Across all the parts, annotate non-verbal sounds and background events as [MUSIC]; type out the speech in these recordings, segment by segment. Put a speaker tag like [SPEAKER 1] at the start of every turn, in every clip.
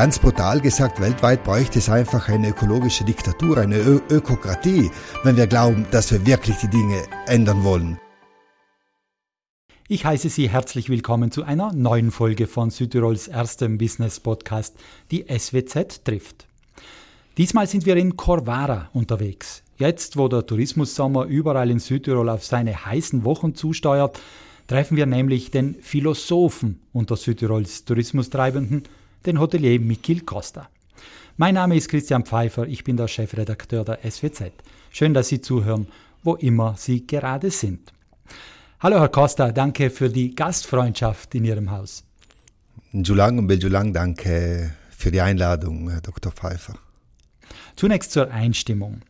[SPEAKER 1] ganz brutal gesagt, weltweit bräuchte es einfach eine ökologische Diktatur, eine Ö Ökokratie, wenn wir glauben, dass wir wirklich die Dinge ändern wollen.
[SPEAKER 2] Ich heiße Sie herzlich willkommen zu einer neuen Folge von Südtirols erstem Business Podcast, die SWZ trifft. Diesmal sind wir in Corvara unterwegs. Jetzt, wo der Tourismussommer überall in Südtirol auf seine heißen Wochen zusteuert, treffen wir nämlich den Philosophen unter Südtirols Tourismustreibenden, den Hotelier Mikil Costa. Mein Name ist Christian Pfeiffer, ich bin der Chefredakteur der SWZ. Schön, dass Sie zuhören, wo immer Sie gerade sind. Hallo Herr Costa, danke für die Gastfreundschaft in Ihrem Haus.
[SPEAKER 1] Julang und Beljulang, danke für die Einladung, Herr Dr. Pfeiffer.
[SPEAKER 2] Zunächst zur Einstimmung.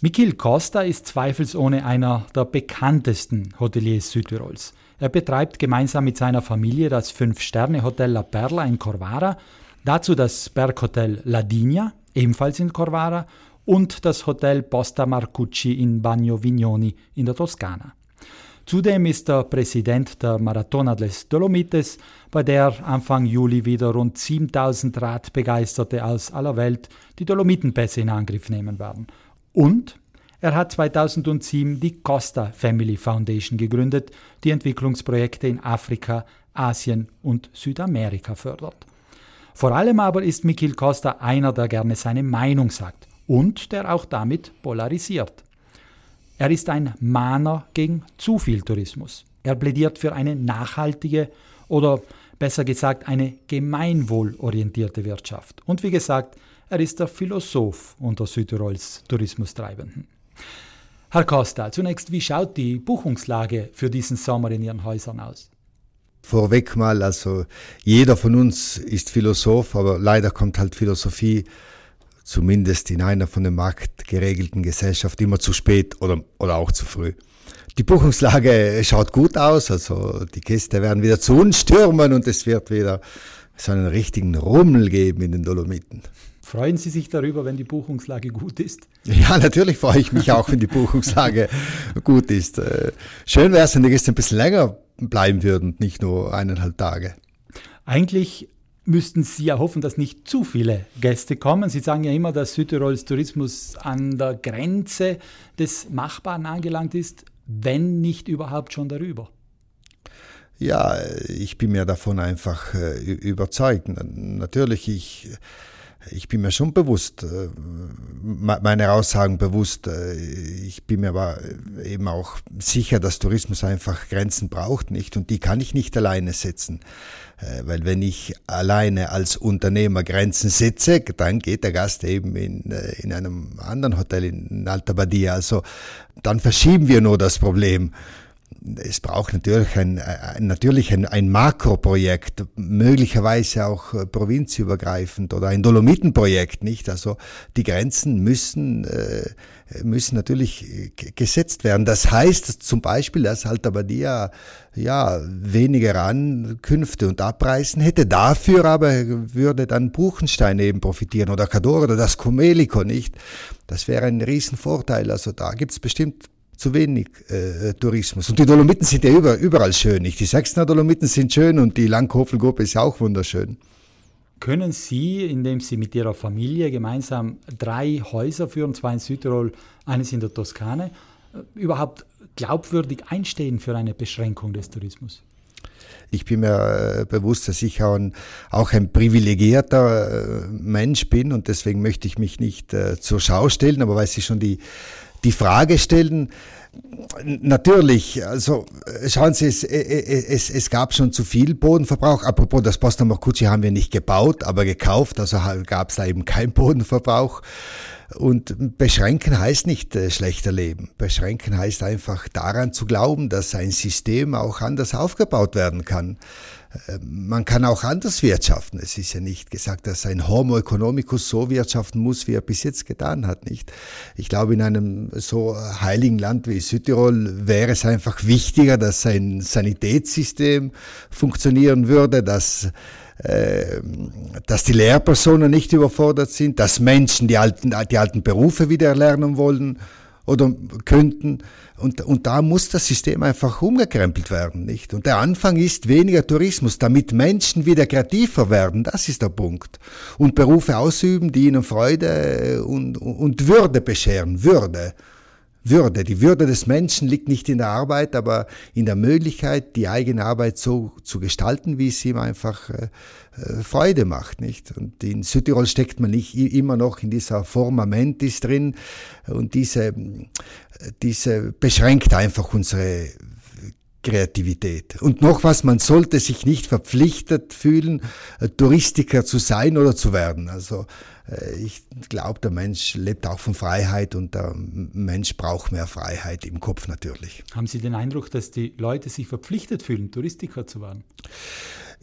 [SPEAKER 2] Mikil Costa ist zweifelsohne einer der bekanntesten Hoteliers Südtirols. Er betreibt gemeinsam mit seiner Familie das Fünf-Sterne-Hotel La Perla in Corvara, dazu das Berghotel La Digna, ebenfalls in Corvara, und das Hotel Posta Marcucci in Bagno Vignoni in der Toskana. Zudem ist er Präsident der Maratona des Dolomites, bei der Anfang Juli wieder rund 7000 Radbegeisterte aus aller Welt die Dolomitenpässe in Angriff nehmen werden. Und er hat 2007 die Costa Family Foundation gegründet, die Entwicklungsprojekte in Afrika, Asien und Südamerika fördert. Vor allem aber ist Mikil Costa einer, der gerne seine Meinung sagt und der auch damit polarisiert. Er ist ein Mahner gegen zu viel Tourismus. Er plädiert für eine nachhaltige oder besser gesagt eine gemeinwohlorientierte Wirtschaft. Und wie gesagt, er ist der Philosoph unter Südtirols Tourismustreibenden. Herr Costa, zunächst, wie schaut die Buchungslage für diesen Sommer in Ihren Häusern aus?
[SPEAKER 1] Vorweg mal, also jeder von uns ist Philosoph, aber leider kommt halt Philosophie zumindest in einer von dem Markt geregelten Gesellschaft immer zu spät oder, oder auch zu früh. Die Buchungslage schaut gut aus, also die Gäste werden wieder zu uns stürmen und es wird wieder so einen richtigen Rummel geben in den Dolomiten.
[SPEAKER 2] Freuen Sie sich darüber, wenn die Buchungslage gut ist?
[SPEAKER 1] Ja, natürlich freue ich mich auch, wenn die Buchungslage gut ist. Äh, schön wäre es, wenn die Gäste ein bisschen länger bleiben würden, nicht nur eineinhalb Tage.
[SPEAKER 2] Eigentlich müssten Sie ja hoffen, dass nicht zu viele Gäste kommen. Sie sagen ja immer, dass Südtirols Tourismus an der Grenze des Machbaren angelangt ist, wenn nicht überhaupt schon darüber.
[SPEAKER 1] Ja, ich bin mir davon einfach äh, überzeugt. Natürlich, ich ich bin mir schon bewusst, äh, meine Aussagen bewusst. Äh, ich bin mir aber eben auch sicher, dass Tourismus einfach Grenzen braucht, nicht? Und die kann ich nicht alleine setzen. Äh, weil wenn ich alleine als Unternehmer Grenzen setze, dann geht der Gast eben in, in einem anderen Hotel in Alta Badia. Also dann verschieben wir nur das Problem es braucht natürlich ein, ein natürlich ein, ein Makroprojekt, möglicherweise auch äh, provinzübergreifend oder ein Dolomitenprojekt, nicht? Also die Grenzen müssen, äh, müssen natürlich gesetzt werden. Das heißt zum Beispiel, dass Alta Badia ja weniger Ankünfte und Abreisen hätte. Dafür aber würde dann Buchenstein eben profitieren oder Cadore oder das Comelico, nicht? Das wäre ein Riesenvorteil. Also da gibt es bestimmt zu wenig äh, Tourismus. Und die Dolomiten sind ja über, überall schön. Nicht? Die Sechsner Dolomiten sind schön und die Langhofelgruppe ist ja auch wunderschön.
[SPEAKER 2] Können Sie, indem Sie mit Ihrer Familie gemeinsam drei Häuser führen, zwei in Südtirol, eines in der Toskana, äh, überhaupt glaubwürdig einstehen für eine Beschränkung des Tourismus?
[SPEAKER 1] Ich bin mir äh, bewusst, dass ich auch ein, privilegierter äh, Mensch bin und deswegen möchte ich mich nicht zur Schau stellen, aber weil Sie schon die die Frage stellen, Natürlich, also schauen Sie, es, es, es gab schon zu viel Bodenverbrauch. Apropos, das Posta Marcucci haben wir nicht gebaut, aber gekauft, also gab es da eben keinen Bodenverbrauch. Und beschränken heißt nicht äh, schlechter leben. Beschränken heißt einfach daran zu glauben, dass ein System auch anders aufgebaut werden kann. Man kann auch anders wirtschaften. Es ist ja nicht gesagt, dass ein Homo economicus so wirtschaften muss, wie er bis jetzt getan hat, nicht? Ich glaube, in einem so heiligen Land wie Südtirol wäre es einfach wichtiger, dass ein Sanitätssystem funktionieren würde, dass äh, dass die Lehrpersonen nicht überfordert sind, dass Menschen die alten, die alten Berufe wieder erlernen wollen oder könnten. Und, und da muss das System einfach umgekrempelt werden, nicht? Und der Anfang ist weniger Tourismus, damit Menschen wieder kreativer werden. Das ist der Punkt. Und Berufe ausüben, die ihnen Freude und, und Würde bescheren. Würde. Würde. Die Würde des Menschen liegt nicht in der Arbeit, aber in der Möglichkeit, die eigene Arbeit so zu gestalten, wie es ihm einfach äh, äh, Freude macht, nicht? Und in Südtirol steckt man nicht immer noch in dieser Forma mentis drin und diese, diese beschränkt einfach unsere Kreativität. Und noch was, man sollte sich nicht verpflichtet fühlen, äh, Touristiker zu sein oder zu werden. Also ich glaube, der Mensch lebt auch von Freiheit und der Mensch braucht mehr Freiheit im Kopf natürlich.
[SPEAKER 2] Haben Sie den Eindruck, dass die Leute sich verpflichtet fühlen, Touristiker zu werden?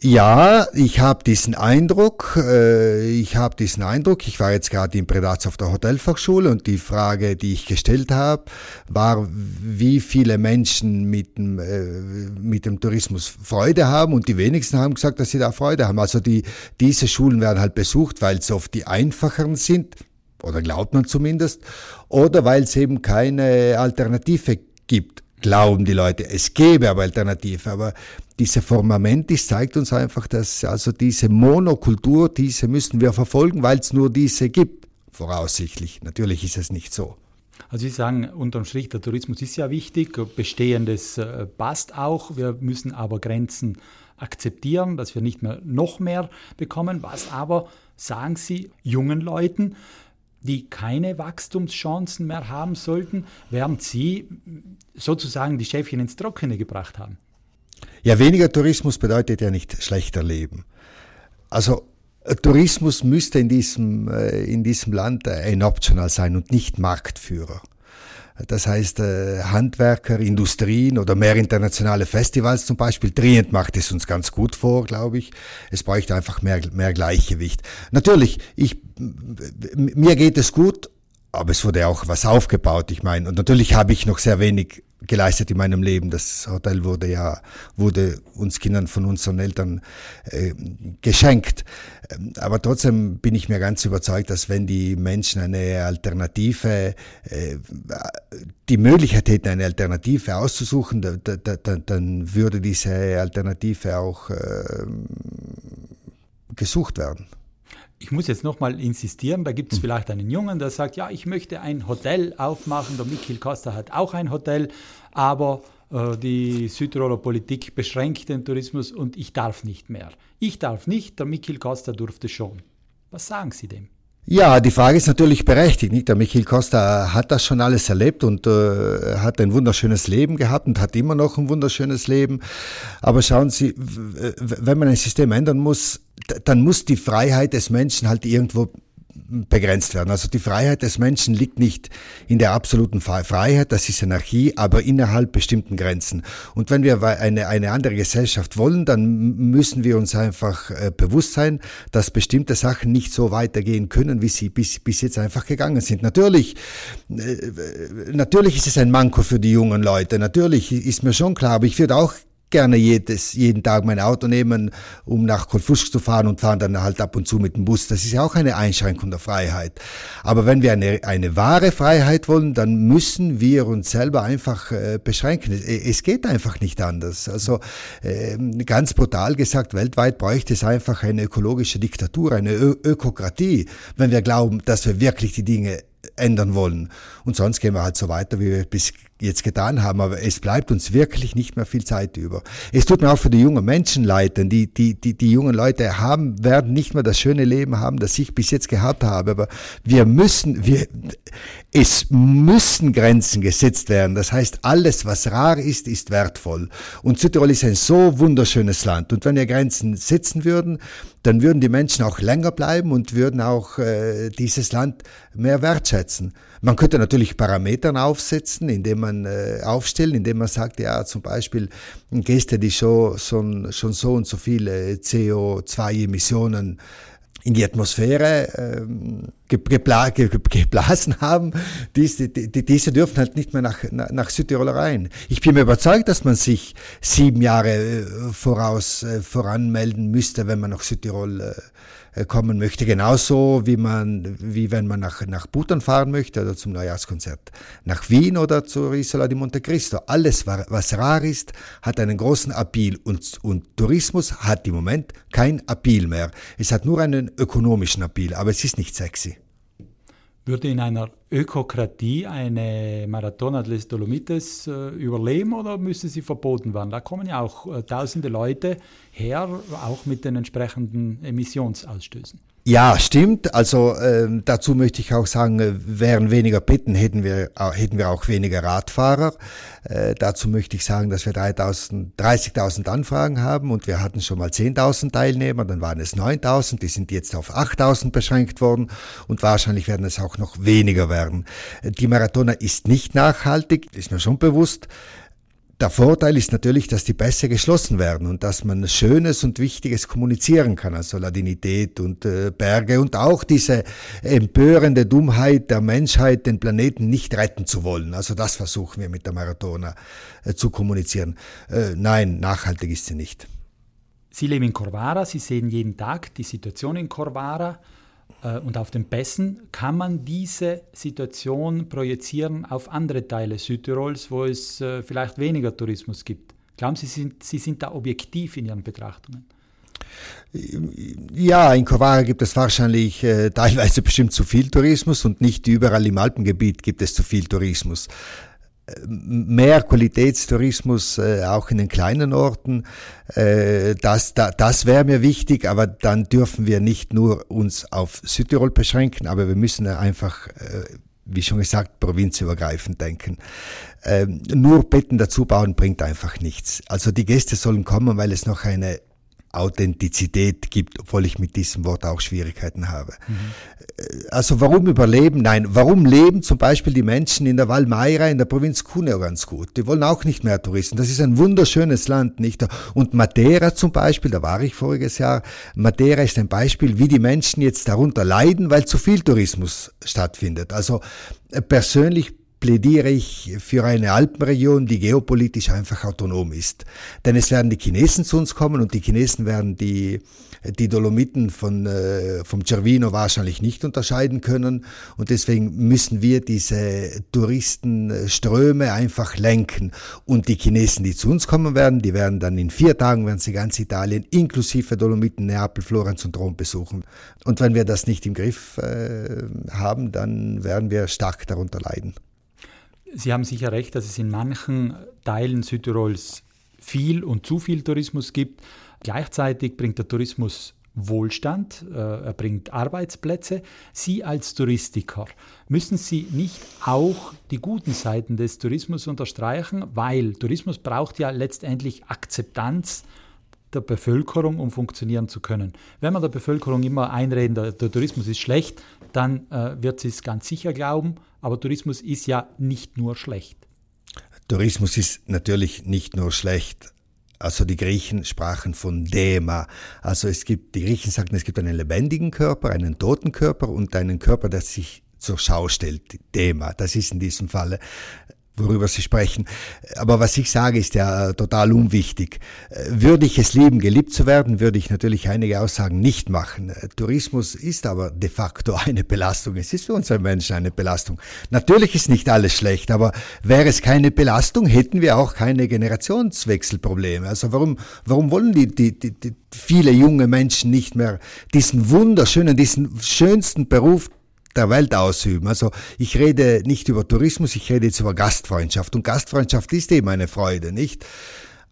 [SPEAKER 1] Ja, ich habe diesen Eindruck, äh, ich habe diesen Eindruck, ich war jetzt gerade in Predaz auf der Hotelfachschule und die Frage, die ich gestellt habe, war, wie viele Menschen mit dem, äh, mit dem Tourismus Freude haben und die wenigsten haben gesagt, dass sie da Freude haben. Also die, diese Schulen werden halt besucht, weil es oft die einfacheren sind, oder glaubt man zumindest, oder weil es eben keine Alternative gibt glauben die Leute, es gäbe aber Alternative. Aber diese Formamentis zeigt uns einfach, dass also diese Monokultur, diese müssen wir verfolgen, weil es nur diese gibt, voraussichtlich. Natürlich ist es nicht so.
[SPEAKER 2] Also Sie sagen unterm Strich, der Tourismus ist ja wichtig, Bestehendes äh, passt auch, wir müssen aber Grenzen akzeptieren, dass wir nicht mehr noch mehr bekommen. Was aber, sagen Sie jungen Leuten, die keine Wachstumschancen mehr haben sollten, während Sie sozusagen die Schäfchen ins Trockene gebracht haben?
[SPEAKER 1] Ja, weniger Tourismus bedeutet ja nicht schlechter Leben. Also äh, Tourismus müsste in diesem, äh, in diesem Land äh, ein Optional sein und nicht Marktführer. Das heißt, Handwerker, Industrien oder mehr internationale Festivals zum Beispiel, Trient macht es uns ganz gut vor, glaube ich. Es bräuchte einfach mehr, mehr Gleichgewicht. Natürlich, ich, mir geht es gut, aber es wurde auch was aufgebaut. Ich meine, und natürlich habe ich noch sehr wenig geleistet in meinem Leben. Das Hotel wurde ja, wurde uns Kindern von unseren Eltern äh, geschenkt. Ähm, aber trotzdem bin ich mir ganz überzeugt, dass wenn die Menschen eine Alternative, äh, die Möglichkeit hätten, eine Alternative auszusuchen, da, da, da, dann würde diese Alternative auch äh, gesucht werden
[SPEAKER 2] ich muss jetzt nochmal insistieren, da gibt es hm. vielleicht einen Jungen, der sagt, ja, ich möchte ein Hotel aufmachen, der Michael Costa hat auch ein Hotel, aber äh, die Südtiroler Politik beschränkt den Tourismus und ich darf nicht mehr. Ich darf nicht, der Michael Costa durfte schon. Was sagen Sie dem?
[SPEAKER 1] Ja, die Frage ist natürlich berechtigt. Nicht? Der Michael Costa hat das schon alles erlebt und äh, hat ein wunderschönes Leben gehabt und hat immer noch ein wunderschönes Leben. Aber schauen Sie, wenn man ein System ändern muss, dann muss die Freiheit des Menschen halt irgendwo begrenzt werden. Also die Freiheit des Menschen liegt nicht in der absoluten Freiheit, das ist Anarchie, aber innerhalb bestimmten Grenzen. Und wenn wir eine, eine andere Gesellschaft wollen, dann müssen wir uns einfach äh, bewusst sein, dass bestimmte Sachen nicht so weitergehen können, wie sie bis, bis jetzt einfach gegangen sind. Natürlich, äh, natürlich ist es ein Manko für die jungen Leute. Natürlich ist mir schon klar, aber ich würde auch gerne jedes, jeden Tag mein Auto nehmen, um nach Kolfusch zu fahren und fahren dann halt ab und zu mit dem Bus. Das ist ja auch eine Einschränkung der Freiheit. Aber wenn wir eine, eine wahre Freiheit wollen, dann müssen wir uns selber einfach äh, beschränken. Es, es, geht einfach nicht anders. Also äh, ganz brutal gesagt, weltweit bräuchte es einfach eine ökologische Diktatur, eine Ö Ökokratie, wenn wir glauben, dass wir wirklich die Dinge ändern wollen. Und sonst gehen wir halt so weiter, wie wir bis jetzt getan haben, aber es bleibt uns wirklich nicht mehr viel Zeit über. Es tut mir auch für die jungen Menschen leid, denn die, die, die, die jungen Leute haben, werden nicht mehr das schöne Leben haben, das ich bis jetzt gehabt habe, aber wir müssen, wir, es müssen Grenzen gesetzt werden. Das heißt, alles, was rar ist, ist wertvoll. Und Südtirol ist ein so wunderschönes Land. Und wenn wir Grenzen setzen würden, dann würden die Menschen auch länger bleiben und würden auch äh, dieses Land mehr wertschätzen. Man könnte natürlich Parametern aufsetzen, indem man äh, aufstellen, indem man sagt, ja, zum Beispiel Gäste, die schon, schon, schon so und so viele CO2-Emissionen in die Atmosphäre ähm, gebla geblasen haben, diese, die, diese dürfen halt nicht mehr nach, nach Südtirol rein. Ich bin mir überzeugt, dass man sich sieben Jahre äh, voraus äh, voranmelden müsste, wenn man nach Südtirol äh, kommen möchte. Genauso wie man, wie wenn man nach, nach Bhutan fahren möchte oder zum Neujahrskonzert. Nach Wien oder zur Isola di Monte Cristo. Alles, was rar ist, hat einen großen Appeal und, und Tourismus hat im Moment kein Appeal mehr. Es hat nur einen ökonomischen Appeal, aber es ist nicht sexy.
[SPEAKER 2] Würde in einer Ökokratie eine Maratona des Dolomites äh, überleben oder müsste sie verboten werden? Da kommen ja auch äh, tausende Leute her, auch mit den entsprechenden Emissionsausstößen.
[SPEAKER 1] Ja, stimmt. Also äh, dazu möchte ich auch sagen, äh, wären weniger Pitten, hätten wir, hätten wir auch weniger Radfahrer. Äh, dazu möchte ich sagen, dass wir 30.000 Anfragen haben und wir hatten schon mal 10.000 Teilnehmer, dann waren es 9.000, die sind jetzt auf 8.000 beschränkt worden und wahrscheinlich werden es auch noch weniger werden. Die Marathoner ist nicht nachhaltig, ist mir schon bewusst. Der Vorteil ist natürlich, dass die Pässe geschlossen werden und dass man Schönes und Wichtiges kommunizieren kann, also Ladinität und äh, Berge und auch diese empörende Dummheit der Menschheit, den Planeten nicht retten zu wollen. Also das versuchen wir mit der Marathoner äh, zu kommunizieren. Äh, nein, nachhaltig ist sie nicht.
[SPEAKER 2] Sie leben in Corvara, Sie sehen jeden Tag die Situation in Corvara. Äh, und auf den Pässen kann man diese Situation projizieren auf andere Teile Südtirols, wo es äh, vielleicht weniger Tourismus gibt. Glauben Sie, Sie sind, Sie sind da objektiv in Ihren Betrachtungen?
[SPEAKER 1] Ja, in Corvara gibt es wahrscheinlich äh, teilweise bestimmt zu viel Tourismus und nicht überall im Alpengebiet gibt es zu viel Tourismus mehr Qualitätstourismus äh, auch in den kleinen Orten. Äh, das da, das wäre mir wichtig, aber dann dürfen wir nicht nur uns auf Südtirol beschränken, aber wir müssen einfach, äh, wie schon gesagt, provinzübergreifend denken. Ähm, nur Betten dazu bauen bringt einfach nichts. Also die Gäste sollen kommen, weil es noch eine Authentizität gibt, obwohl ich mit diesem Wort auch Schwierigkeiten habe. Mhm. Also warum überleben? Nein, warum leben zum Beispiel die Menschen in der Valmaira in der Provinz Cuneo ganz gut? Die wollen auch nicht mehr Touristen. Das ist ein wunderschönes Land, nicht? Und Madeira zum Beispiel, da war ich voriges Jahr, Madeira ist ein Beispiel, wie die Menschen jetzt darunter leiden, weil zu viel Tourismus stattfindet. Also äh, persönlich plädiere ich für eine Alpenregion, die geopolitisch einfach autonom ist. Denn es werden die Chinesen zu uns kommen und die Chinesen werden die, die Dolomiten von, äh, vom Cervino wahrscheinlich nicht unterscheiden können. Und deswegen müssen wir diese Touristenströme einfach lenken. Und die Chinesen, die zu uns kommen werden, die werden dann in vier Tagen, werden sie ganz Italien inklusive Dolomiten, Neapel, Florenz und Rom besuchen. Und wenn wir das nicht im Griff äh, haben, dann werden wir stark darunter leiden.
[SPEAKER 2] Sie haben sicher recht, dass es in manchen Teilen Südtirols viel und zu viel Tourismus gibt. Gleichzeitig bringt der Tourismus Wohlstand, äh, er bringt Arbeitsplätze. Sie als Touristiker, müssen Sie nicht auch die guten Seiten des Tourismus unterstreichen, weil Tourismus braucht ja letztendlich Akzeptanz der Bevölkerung, um funktionieren zu können. Wenn man der Bevölkerung immer einreden, der, der Tourismus ist schlecht, dann äh, wird sie es ganz sicher glauben. Aber Tourismus ist ja nicht nur schlecht.
[SPEAKER 1] Tourismus ist natürlich nicht nur schlecht. Also die Griechen sprachen von Dema. Also es gibt, die Griechen sagten, es gibt einen lebendigen Körper, einen toten Körper und einen Körper, der sich zur Schau stellt. Dema. Das ist in diesem Falle worüber Sie sprechen. Aber was ich sage, ist ja total unwichtig. Würde ich es lieben, geliebt zu werden, würde ich natürlich einige Aussagen nicht machen. Tourismus ist aber de facto [LAUGHS] eine Belastung. Es ist für uns Menschen eine Belastung. Natürlich ist nicht alles schlecht, aber wäre es keine Belastung, hätten wir auch keine Generationswechselprobleme. Also warum, warum wollen die, die, die, die viele junge Menschen nicht mehr diesen wunderschönen, diesen schönsten Beruf der Welt ausüben. Also ich rede nicht über Tourismus, ich rede jetzt über Gastfreundschaft. Und Gastfreundschaft ist eben eine Freude, nicht?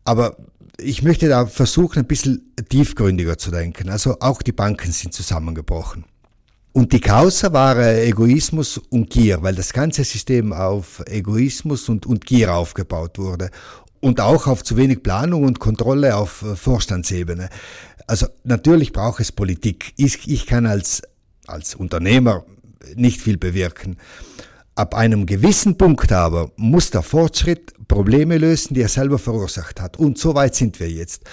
[SPEAKER 1] Aber ich möchte da versuchen, ein bisschen tiefgründiger zu denken. Also auch die Banken sind zusammengebrochen. Und die Causa war Egoismus und Gier, weil das ganze System auf Egoismus und, und Gier aufgebaut wurde. Und auch auf zu wenig Planung und Kontrolle auf Vorstandsebene. Also natürlich braucht es Politik. Ich, ich kann als, als Unternehmer nicht viel bewirken. Ab einem gewissen Punkt aber muss der Fortschritt Probleme lösen, die er selber verursacht hat. Und so weit sind wir jetzt.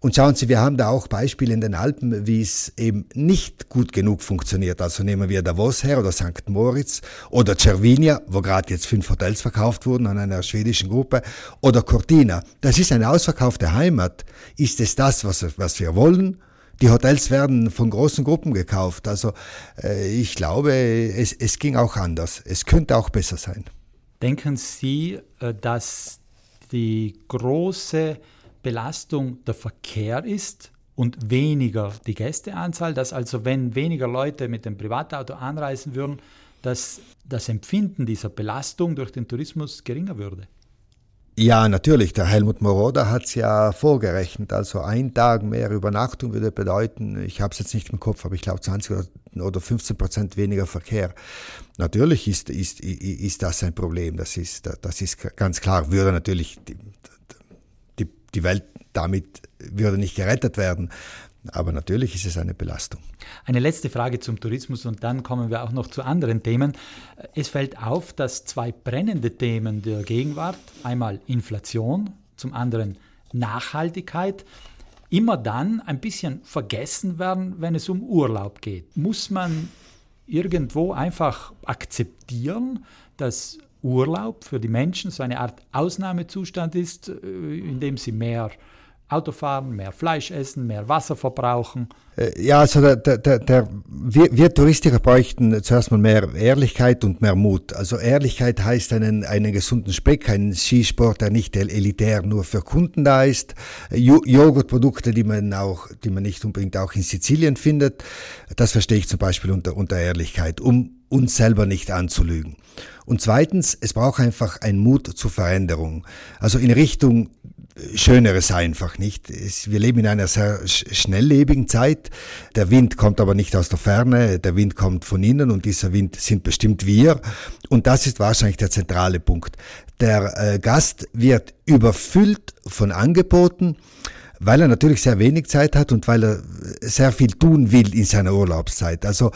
[SPEAKER 1] Und schauen Sie, wir haben da auch Beispiele in den Alpen, wie es eben nicht gut genug funktioniert. Also nehmen wir Davos her oder St. Moritz oder Cervinia, wo gerade jetzt fünf Hotels verkauft wurden an einer schwedischen Gruppe, oder Cortina. Das ist eine ausverkaufte Heimat. Ist es das, was, was wir wollen? Die Hotels werden von großen Gruppen gekauft. Also äh, ich glaube, es, es ging auch anders. Es könnte auch besser sein.
[SPEAKER 2] Denken Sie, äh, dass die große Belastung der Verkehr ist und weniger die Gästeanzahl, dass also wenn weniger Leute mit dem Privatauto anreisen würden, dass das Empfinden dieser Belastung durch den Tourismus geringer würde?
[SPEAKER 1] Ja, natürlich. Der Helmut Moroder hat es ja vorgerechnet. Also ein Tag mehr Übernachtung würde bedeuten, ich habe es jetzt nicht im Kopf, aber ich glaube 20 oder 15 Prozent weniger Verkehr. Natürlich ist, ist, ist das ein Problem. Das ist, das ist ganz klar. Würde natürlich die, die, die Welt damit würde nicht gerettet werden. Aber natürlich ist es eine Belastung.
[SPEAKER 2] Eine letzte Frage zum Tourismus und dann kommen wir auch noch zu anderen Themen. Es fällt auf, dass zwei brennende Themen der Gegenwart, einmal Inflation, zum anderen Nachhaltigkeit, immer dann ein bisschen vergessen werden, wenn es um Urlaub geht. Muss man irgendwo einfach akzeptieren, dass Urlaub für die Menschen so eine Art Ausnahmezustand ist, äh, in dem sie mehr Auto fahren, mehr Fleisch essen, mehr Wasser verbrauchen?
[SPEAKER 1] Äh, ja, also der, der, der, wir, wir Touristiker bräuchten zuerst mal mehr Ehrlichkeit und mehr Mut. Also Ehrlichkeit heißt einen, einen gesunden Speck, einen Skisport, der nicht elitär nur für Kunden da ist. Joghurtprodukte, die man auch, die man nicht unbedingt auch in Sizilien findet. Das verstehe ich zum Beispiel unter, unter Ehrlichkeit, um uns selber nicht anzulügen. Und zweitens, es braucht einfach einen Mut zur Veränderung. Also in Richtung Schöneres einfach, nicht? Wir leben in einer sehr schnelllebigen Zeit. Der Wind kommt aber nicht aus der Ferne, der Wind kommt von innen und dieser Wind sind bestimmt wir. Und das ist wahrscheinlich der zentrale Punkt. Der äh, Gast wird überfüllt von Angeboten, weil er natürlich sehr wenig Zeit hat und weil er sehr viel tun will in seiner Urlaubszeit. Also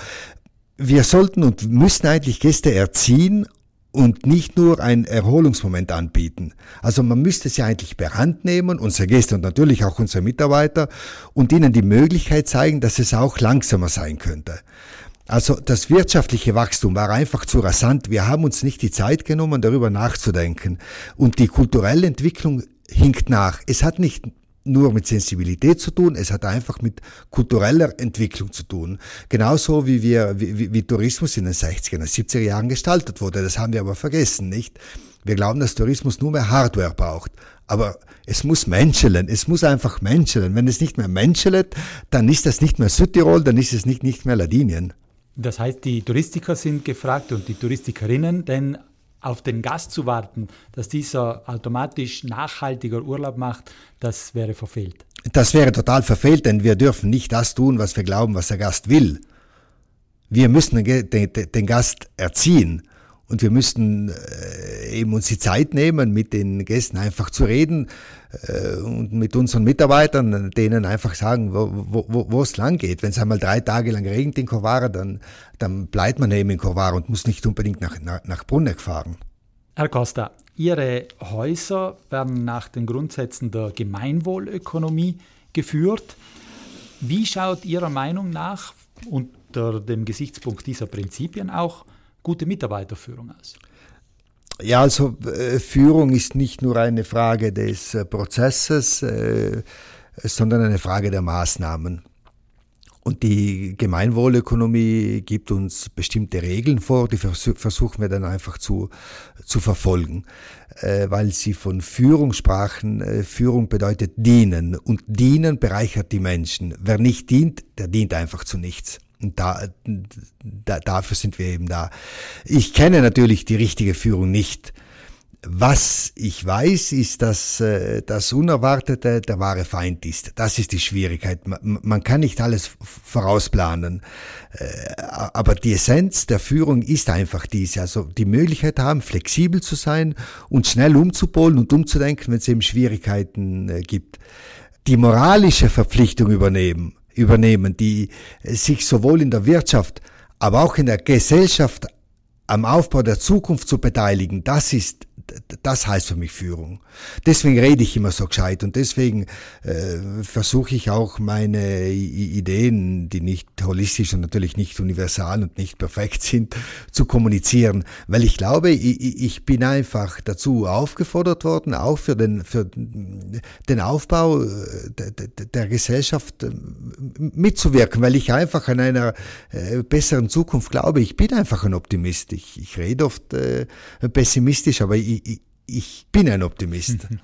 [SPEAKER 1] wir sollten und müssen eigentlich Gäste erziehen und nicht nur ein Erholungsmoment anbieten. Also man müsste sie eigentlich per Hand nehmen, unsere Gäste und natürlich auch unsere Mitarbeiter, und ihnen die Möglichkeit zeigen, dass es auch langsamer sein könnte. Also das wirtschaftliche Wachstum war einfach zu rasant. Wir haben uns nicht die Zeit genommen, darüber nachzudenken. Und die kulturelle Entwicklung hinkt nach. Es hat nicht nur mit Sensibilität zu tun, es hat einfach mit kultureller Entwicklung zu tun. Genauso wie wir, wie, wie Tourismus in den 60er, 70er Jahren gestaltet wurde. Das haben wir aber vergessen, nicht? Wir glauben, dass Tourismus nur mehr Hardware braucht. Aber es muss menscheln, es muss einfach menscheln. Wenn es nicht mehr menschelt, dann ist das nicht mehr Südtirol, dann ist es nicht, nicht mehr Ladinien.
[SPEAKER 2] Das heißt, die Touristiker sind gefragt und die Touristikerinnen, denn auf den Gast zu warten, dass dieser automatisch nachhaltiger Urlaub macht, das wäre verfehlt.
[SPEAKER 1] Das wäre total verfehlt, denn wir dürfen nicht das tun, was wir glauben, was der Gast will. Wir müssen den, Gast erziehen und wir müssten äh, eben uns die Zeit nehmen, mit den Gästen einfach zu reden äh, und mit unseren Mitarbeitern, denen einfach sagen, wo, es lang geht. Wenn es einmal drei Tage lang regnet in Corvara, dann, dann bleibt man eben in Corvara und muss nicht unbedingt nach, nach, nach Bruneck fahren.
[SPEAKER 2] Herr Costa, Ihre Häuser werden nach den Grundsätzen der Gemeinwohlökonomie geführt. Wie schaut Ihrer Meinung nach unter dem Gesichtspunkt dieser Prinzipien auch gute Mitarbeiterführung aus?
[SPEAKER 1] Ja, also äh, Führung ist nicht nur eine Frage des äh, Prozesses, äh, sondern eine Frage der Maßnahmen. Und die Gemeinwohlökonomie gibt uns bestimmte Regeln vor, die versuchen wir dann einfach zu, zu verfolgen, weil sie von Führung sprachen. Führung bedeutet dienen und dienen bereichert die Menschen. Wer nicht dient, der dient einfach zu nichts. Und da, da, dafür sind wir eben da. Ich kenne natürlich die richtige Führung nicht. Was ich weiß, ist, dass äh, das Unerwartete der wahre Feind ist. Das ist die Schwierigkeit. Man, kann nicht alles vorausplanen. Äh, aber die Essenz der Führung ist einfach diese. Also die Möglichkeit haben, flexibel zu sein und schnell umzupolen und umzudenken, wenn es eben Schwierigkeiten äh, gibt. Die moralische Verpflichtung übernehmen übernehmen, die sich sowohl in der Wirtschaft, aber auch in der Gesellschaft am Aufbau der Zukunft zu beteiligen, das ist das heißt für mich Führung. Deswegen rede ich immer so gescheit und deswegen äh, versuche ich auch meine Ideen, die nicht holistisch und natürlich nicht universal und nicht perfekt sind, zu kommunizieren, weil ich glaube, ich, ich bin einfach dazu aufgefordert worden, auch für den, für den Aufbau äh, der, der Gesellschaft äh, mitzuwirken, weil ich einfach an einer äh, besseren Zukunft glaube. Ich bin einfach ein Optimist. Ich, ich rede oft äh, pessimistisch, aber ich, ich, ich bin ein Optimist. [LAUGHS]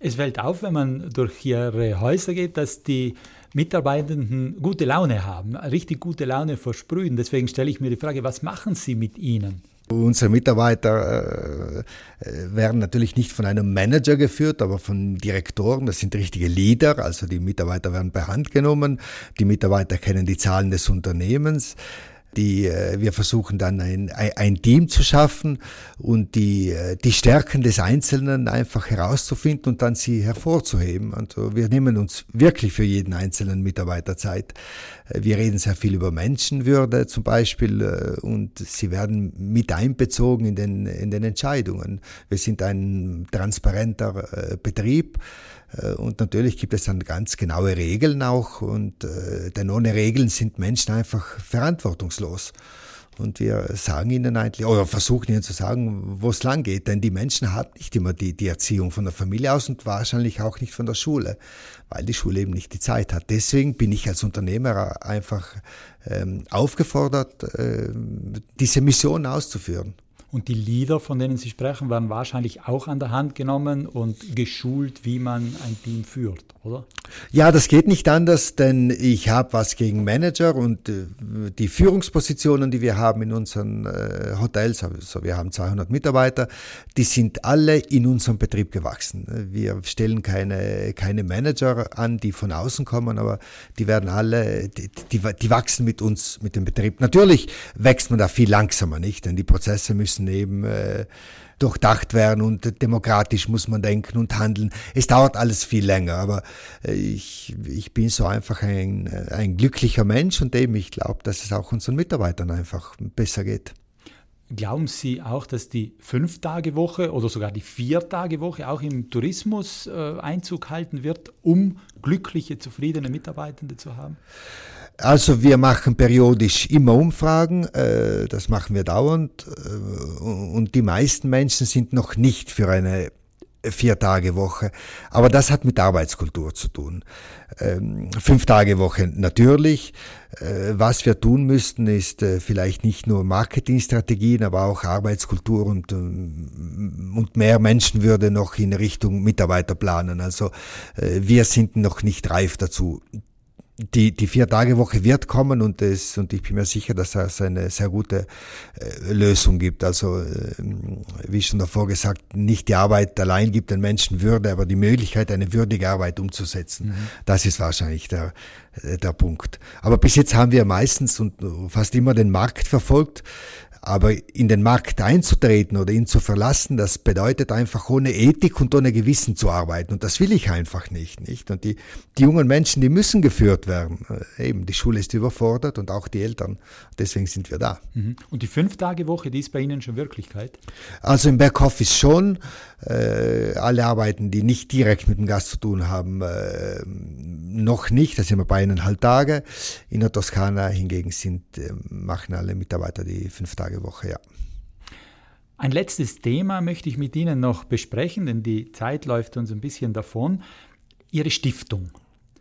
[SPEAKER 2] Es fällt auf, wenn man durch Ihre Häuser geht, dass die Mitarbeitenden gute Laune haben, richtig gute Laune versprühen. Deswegen stelle ich mir die Frage, was machen Sie mit ihnen?
[SPEAKER 1] Unsere Mitarbeiter äh, werden natürlich nicht von einem Manager geführt, aber von Direktoren. Das sind richtige Leader, also die Mitarbeiter werden per Hand genommen. Die Mitarbeiter kennen die Zahlen des Unternehmens. Die, äh, wir versuchen dann ein, ein Team zu schaffen und die, äh, die Stärken des Einzelnen einfach herauszufinden und dann sie hervorzuheben. Also wir nehmen uns wirklich für jeden einzelnen Mitarbeiter Zeit. Äh, wir reden sehr viel über Menschenwürde zum Beispiel und sie werden mit einbezogen in den, in den Entscheidungen. Wir sind ein transparenter Betrieb. Äh, und natürlich gibt es dann ganz genaue Regeln auch. Und, äh, denn ohne Regeln sind Menschen einfach verantwortungslos. Und wir sagen ihnen eigentlich, oder versuchen ihnen zu sagen, wo es lang geht. Denn die Menschen haben nicht immer die, die Erziehung von der Familie aus und wahrscheinlich auch nicht von der Schule, weil die Schule eben nicht die Zeit hat. Deswegen bin ich als Unternehmer einfach ähm, aufgefordert, äh, diese Mission auszuführen.
[SPEAKER 2] Und die Lieder, von denen Sie sprechen, werden wahrscheinlich auch an der Hand genommen und geschult, wie man ein Team führt, oder?
[SPEAKER 1] Ja, das geht nicht anders, denn ich habe was gegen Manager und äh, die Führungspositionen, die wir haben in unseren äh, Hotels, also wir haben 200 Mitarbeiter, die sind alle in unserem Betrieb gewachsen. Wir stellen keine, keine Manager an, die von außen kommen, aber die werden alle, die, die, die wachsen mit uns, mit dem Betrieb. Natürlich wächst man da viel langsamer, nicht? Denn die Prozesse müssen müssen eben äh, durchdacht werden und demokratisch muss man denken und handeln. Es dauert alles viel länger, aber äh, ich, ich bin so einfach ein, ein glücklicher Mensch und eben ich glaube, dass es auch unseren Mitarbeitern einfach besser geht.
[SPEAKER 2] Glauben Sie auch, dass die Fünf-Tage-Woche oder sogar die Vier-Tage-Woche auch im Tourismus äh, Einzug halten wird, um glückliche, zufriedene Mitarbeitende zu haben?
[SPEAKER 1] Also wir machen periodisch immer Umfragen, äh, das machen wir dauernd äh, und die meisten Menschen sind noch nicht für eine Vier-Tage-Woche. Aber das hat mit Arbeitskultur zu tun. Ähm, Fünf-Tage-Woche natürlich. Äh, was wir tun müssten, ist vielleicht nicht nur Marketingstrategien, aber auch Arbeitskultur und, ähm, und mehr Menschenwürde noch in Richtung Mitarbeiter planen. Also wir sind noch nicht reif dazu die, die Vier-Tage-Woche wird kommen und, es, und ich bin mir sicher, dass es eine sehr gute äh, Lösung gibt. Also, äh, wie schon davor gesagt, nicht die Arbeit allein gibt den Menschen Würde, aber die Möglichkeit, eine würdige Arbeit umzusetzen. Mhm. Das ist wahrscheinlich der, äh, der Punkt. Aber bis jetzt haben wir meistens und fast immer den Markt verfolgt. Aber in den Markt einzutreten oder ihn zu verlassen, das bedeutet einfach ohne Ethik und ohne Gewissen zu arbeiten. Und das will ich einfach nicht, nicht? Und die, die jungen Menschen, die müssen geführt werden. Äh, eben, die Schule ist überfordert und auch die Eltern. Deswegen sind wir da.
[SPEAKER 2] Mhm. Und die Fünf-Tage-Woche, die ist bei Ihnen schon Wirklichkeit?
[SPEAKER 1] Also im Backoffice schon. Äh, alle Arbeiten, die nicht direkt mit dem Gast zu tun haben, äh, noch nicht. Da sind wir bei eineinhalb Tage. In der Toskana hingegen sind, äh, machen alle Mitarbeiter die fünf Tage Woche, ja.
[SPEAKER 2] Ein letztes Thema möchte ich mit Ihnen noch besprechen, denn die Zeit läuft uns ein bisschen davon. Ihre Stiftung.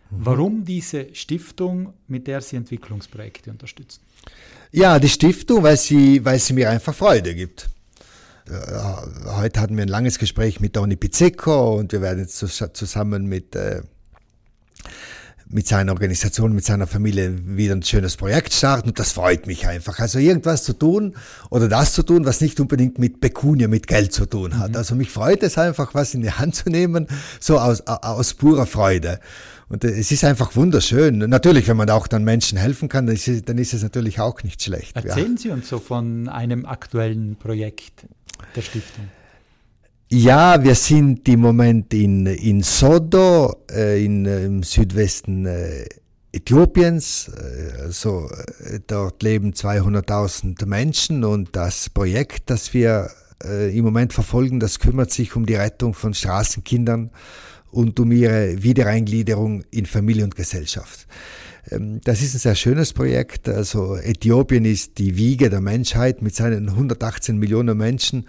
[SPEAKER 2] Mhm. Warum diese Stiftung, mit der Sie Entwicklungsprojekte unterstützen?
[SPEAKER 1] Ja, die Stiftung, weil sie, weil sie mir einfach Freude gibt. Äh, heute hatten wir ein langes Gespräch mit Tony Pizzico und wir werden jetzt zusammen mit, äh, mit seiner Organisation, mit seiner Familie wieder ein schönes Projekt starten und das freut mich einfach. Also irgendwas zu tun oder das zu tun, was nicht unbedingt mit Pecunia, mit Geld zu tun hat. Mhm. Also mich freut es einfach, was in die Hand zu nehmen, so aus, aus purer Freude. Und äh, es ist einfach wunderschön. Natürlich, wenn man auch dann Menschen helfen kann, dann ist es, dann ist es natürlich auch nicht schlecht.
[SPEAKER 2] Erzählen ja. Sie uns so von einem aktuellen Projekt der Stiftung?
[SPEAKER 1] Ja, wir sind im Moment in, in Sodo, äh, in, äh, im Südwesten äh, Äthiopiens. Äh, also, dort leben 200.000 Menschen und das Projekt, das wir äh, im Moment verfolgen, das kümmert sich um die Rettung von Straßenkindern und um ihre Wiedereingliederung in Familie und Gesellschaft. Ähm, das ist ein sehr schönes Projekt. Also Äthiopien ist die Wiege der Menschheit mit seinen 118 Millionen Menschen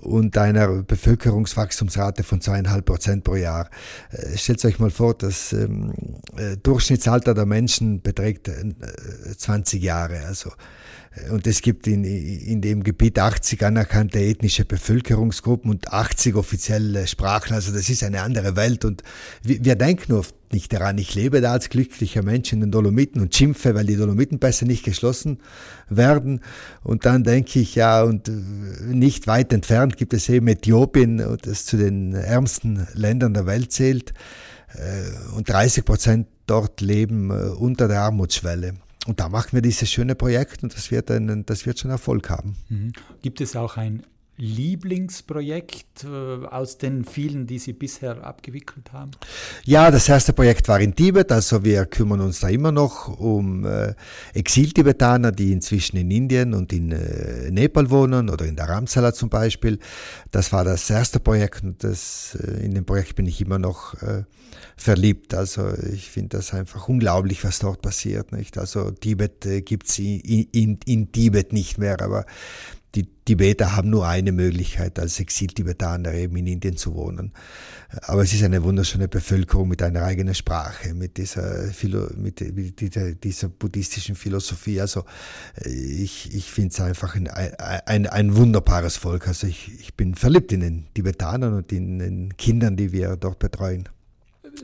[SPEAKER 1] und einer Bevölkerungswachstumsrate von zweieinhalb Prozent pro Jahr. Äh, stellt euch mal vor, das ähm, äh, Durchschnittsalter der Menschen beträgt äh, 20 Jahre. Also und es gibt in, in dem Gebiet 80 anerkannte ethnische Bevölkerungsgruppen und 80 offizielle Sprachen. Also das ist eine andere Welt. Und wir, wir denken oft nicht daran. Ich lebe da als glücklicher Mensch in den Dolomiten und schimpfe, weil die Dolomitenpässe nicht geschlossen werden. Und dann denke ich, ja, und äh, nicht weit entfernt gibt es eben Äthiopien, das zu den ärmsten Ländern der Welt zählt. Äh, und 30 Prozent dort leben äh, unter der Armutsschwelle. Und da machen wir dieses schöne Projekt und das wird, einen, das wird schon Erfolg haben.
[SPEAKER 2] Mhm. Gibt es auch ein Lieblingsprojekt äh, aus den vielen, die Sie bisher abgewickelt haben?
[SPEAKER 1] Ja, das erste Projekt war in Tibet, also wir kümmern uns da immer noch um äh, Exil-Tibetaner, die inzwischen in Indien und in äh, Nepal wohnen oder in der Ramsala zum Beispiel. Das war das erste Projekt und das, äh, in dem Projekt bin ich immer noch äh, verliebt. Also ich finde das einfach unglaublich, was dort passiert. Nicht? Also Tibet äh, gibt es in, in, in Tibet nicht mehr, aber die Tibeter haben nur eine Möglichkeit, als Exil-Tibetaner eben in Indien zu wohnen. Aber es ist eine wunderschöne Bevölkerung mit einer eigenen Sprache, mit dieser, Philo, mit, dieser, dieser buddhistischen Philosophie. Also ich, ich finde es einfach ein, ein, ein wunderbares Volk. Also ich, ich bin verliebt in den Tibetanern und in den Kindern, die wir dort betreuen.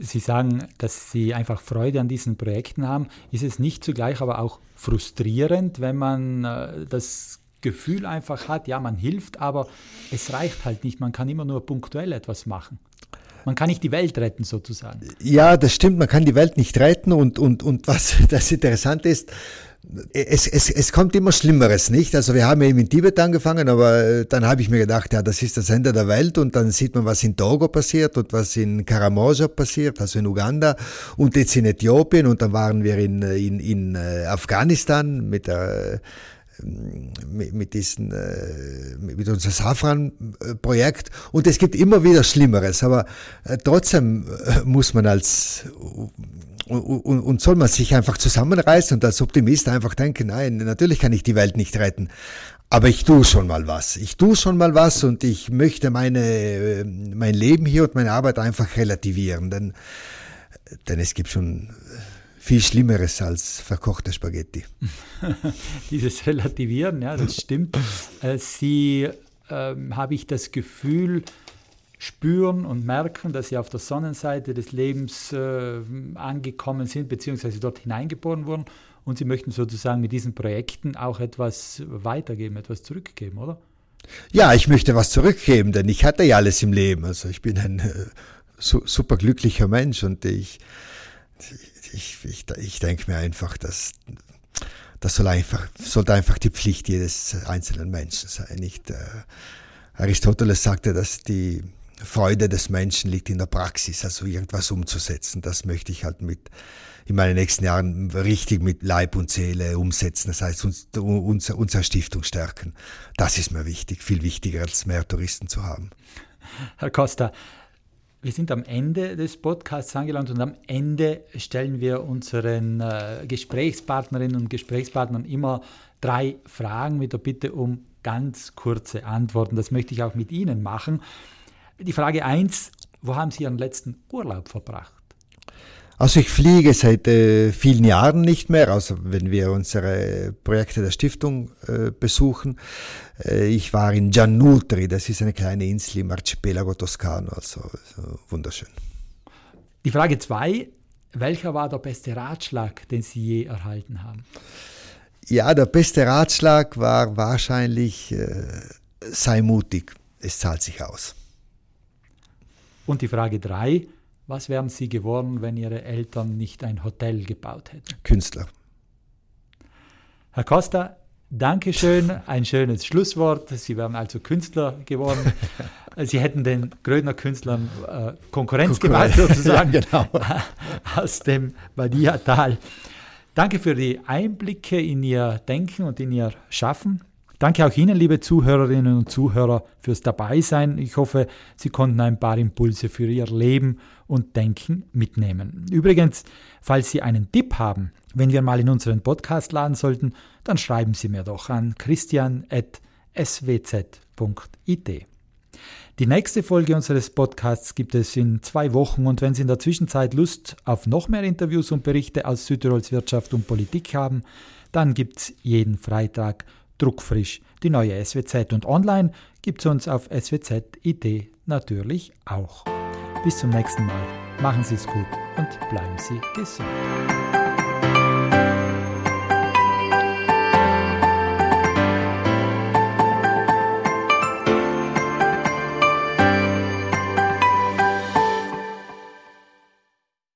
[SPEAKER 2] Sie sagen, dass Sie einfach Freude an diesen Projekten haben. Ist es nicht zugleich aber auch frustrierend, wenn man äh, das Gefühl einfach hat, ja, man hilft, aber es reicht halt nicht. Man kann immer nur punktuell etwas machen. Man kann nicht die Welt retten, sozusagen.
[SPEAKER 1] Ja, das stimmt, man kann die Welt nicht retten und, und, und was [LAUGHS] das Interessante ist, es, es, es kommt immer Schlimmeres, nicht? Also wir haben eben in Tibet angefangen, aber äh, dann habe ich mir gedacht, ja, das ist das Ende der Welt und dann sieht man, was in Togo passiert und was in Karamoja passiert, also in Uganda und jetzt in Äthiopien und dann waren wir in, in, in äh, Afghanistan mit der mit, diesen, äh, mit unserem Safran-Projekt und es gibt immer wieder Schlimmeres, aber äh, trotzdem äh, muss man als und, und soll man sich einfach zusammenreißen und als Optimist einfach denken, nein, natürlich kann ich die Welt nicht retten, aber ich tue schon mal was. Ich tue schon mal was und ich möchte meine, mein Leben hier und meine Arbeit einfach relativieren, denn, denn es gibt schon viel Schlimmeres als verkochte Spaghetti. [LAUGHS]
[SPEAKER 2] Dieses Relativieren, ja, das stimmt. Äh, Sie, äh, habe ich das Gefühl, spüren und merken, dass sie auf der Sonnenseite des Lebens äh, angekommen sind, beziehungsweise dort hineingeboren wurden. Und sie möchten sozusagen mit diesen Projekten auch etwas weitergeben, etwas zurückgeben, oder?
[SPEAKER 1] Ja, ich möchte was zurückgeben, denn ich hatte ja alles im Leben. Also ich bin ein äh, su super glücklicher Mensch und ich, ich, ich, ich denke mir einfach, dass das soll einfach, sollte einfach die Pflicht jedes einzelnen Menschen sein. Nicht, äh, Aristoteles sagte, dass die Freude des Menschen liegt in der Praxis, also irgendwas umzusetzen. Das möchte ich halt mit in meinen nächsten Jahren richtig mit Leib und Seele umsetzen. Das heißt, uns, unser, unsere Stiftung stärken. Das ist mir wichtig, viel wichtiger als mehr Touristen zu haben.
[SPEAKER 2] Herr Costa, wir sind am Ende des Podcasts angelangt und am Ende stellen wir unseren äh, Gesprächspartnerinnen und Gesprächspartnern immer drei Fragen mit der Bitte um ganz kurze Antworten. Das möchte ich auch mit Ihnen machen. Die Frage 1, wo haben Sie Ihren letzten Urlaub verbracht?
[SPEAKER 1] Also ich fliege seit äh, vielen Jahren nicht mehr, außer wenn wir unsere Projekte der Stiftung äh, besuchen. Äh, ich war in Giannutri, das ist eine kleine Insel im Archipelago Toscano, also, also wunderschön.
[SPEAKER 2] Die Frage 2, welcher war der beste Ratschlag, den Sie je erhalten haben?
[SPEAKER 1] Ja, der beste Ratschlag war wahrscheinlich, äh, sei mutig, es zahlt sich aus.
[SPEAKER 2] Und die Frage 3, was wären Sie geworden, wenn Ihre Eltern nicht ein Hotel gebaut hätten?
[SPEAKER 1] Künstler.
[SPEAKER 2] Herr Costa, Dankeschön, ein schönes Schlusswort. Sie wären also Künstler geworden. [LAUGHS] Sie hätten den Grödner Künstlern äh, Konkurrenz gemacht, [LAUGHS] sozusagen, ja, genau. [LAUGHS] aus dem Badia-Tal. Danke für die Einblicke in Ihr Denken und in Ihr Schaffen. Danke auch Ihnen, liebe Zuhörerinnen und Zuhörer, fürs Dabeisein. Ich hoffe, Sie konnten ein paar Impulse für Ihr Leben und Denken mitnehmen. Übrigens, falls Sie einen Tipp haben, wenn wir mal in unseren Podcast laden sollten, dann schreiben Sie mir doch an christian.swz.it. Die nächste Folge unseres Podcasts gibt es in zwei Wochen und wenn Sie in der Zwischenzeit Lust auf noch mehr Interviews und Berichte aus Südtirols Wirtschaft und Politik haben, dann gibt es jeden Freitag druckfrisch die neue SWZ und online gibt es uns auf swz.it natürlich auch. Bis zum nächsten Mal. Machen Sie es gut und bleiben Sie gesund.